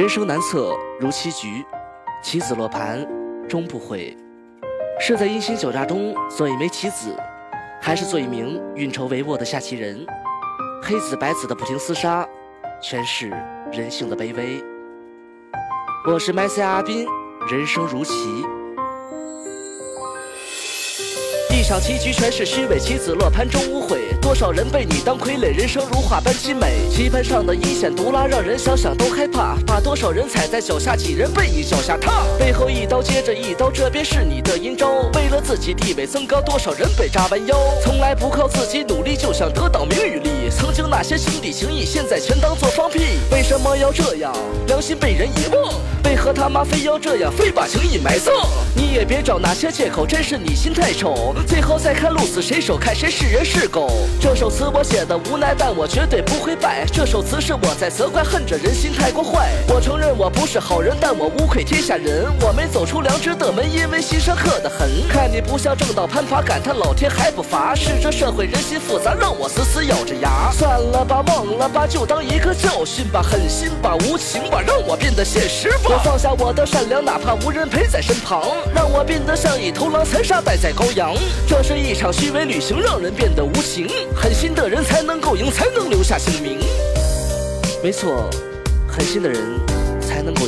人生难测如棋局，棋子落盘终不悔。是在阴险狡诈中做一枚棋子，还是做一名运筹帷幄的下棋人？黑子白子的不停厮杀，诠释人性的卑微。我是麦塞阿斌，人生如棋。一场棋局全是虚伪，棋子落盘终无悔。多少人被你当傀儡，人生如画般凄美。棋盘上的阴险毒辣，让人想想都害怕。把多少人踩在脚下，几人被你脚下踏。背后一刀接着一刀，这便是你的阴招。为了自己地位增高，多少人被扎弯腰。从来不靠自己努力，就想得到名与利。曾经那些兄弟情谊，现在全当做放屁。为什么要这样？良心被人遗忘。为何他妈非要这样，非把情谊埋葬？你也别找那些借口，真是你心太丑。最后再看鹿死谁手，看谁是人是狗。这首词我写的无奈，但我绝对不会败。这首词是我在责怪，恨着人心太过坏。我承认我不是好人，但我无愧天下人。我没走出良知的门，因为心上刻的痕。看你不像正道攀爬，感叹老天还不罚。是这社会人心复杂，让我死死咬着牙。算了吧，忘了吧，就当一个教训吧。狠心吧，无情吧，让我变得现实吧。我放下我的善良，哪怕无人陪在身旁。让我变得像一头狼，残杀败在羔羊。这是一场虚伪旅行，让人变得无情。狠心的人才能够赢，才能留下姓名。没错，狠心的人才能。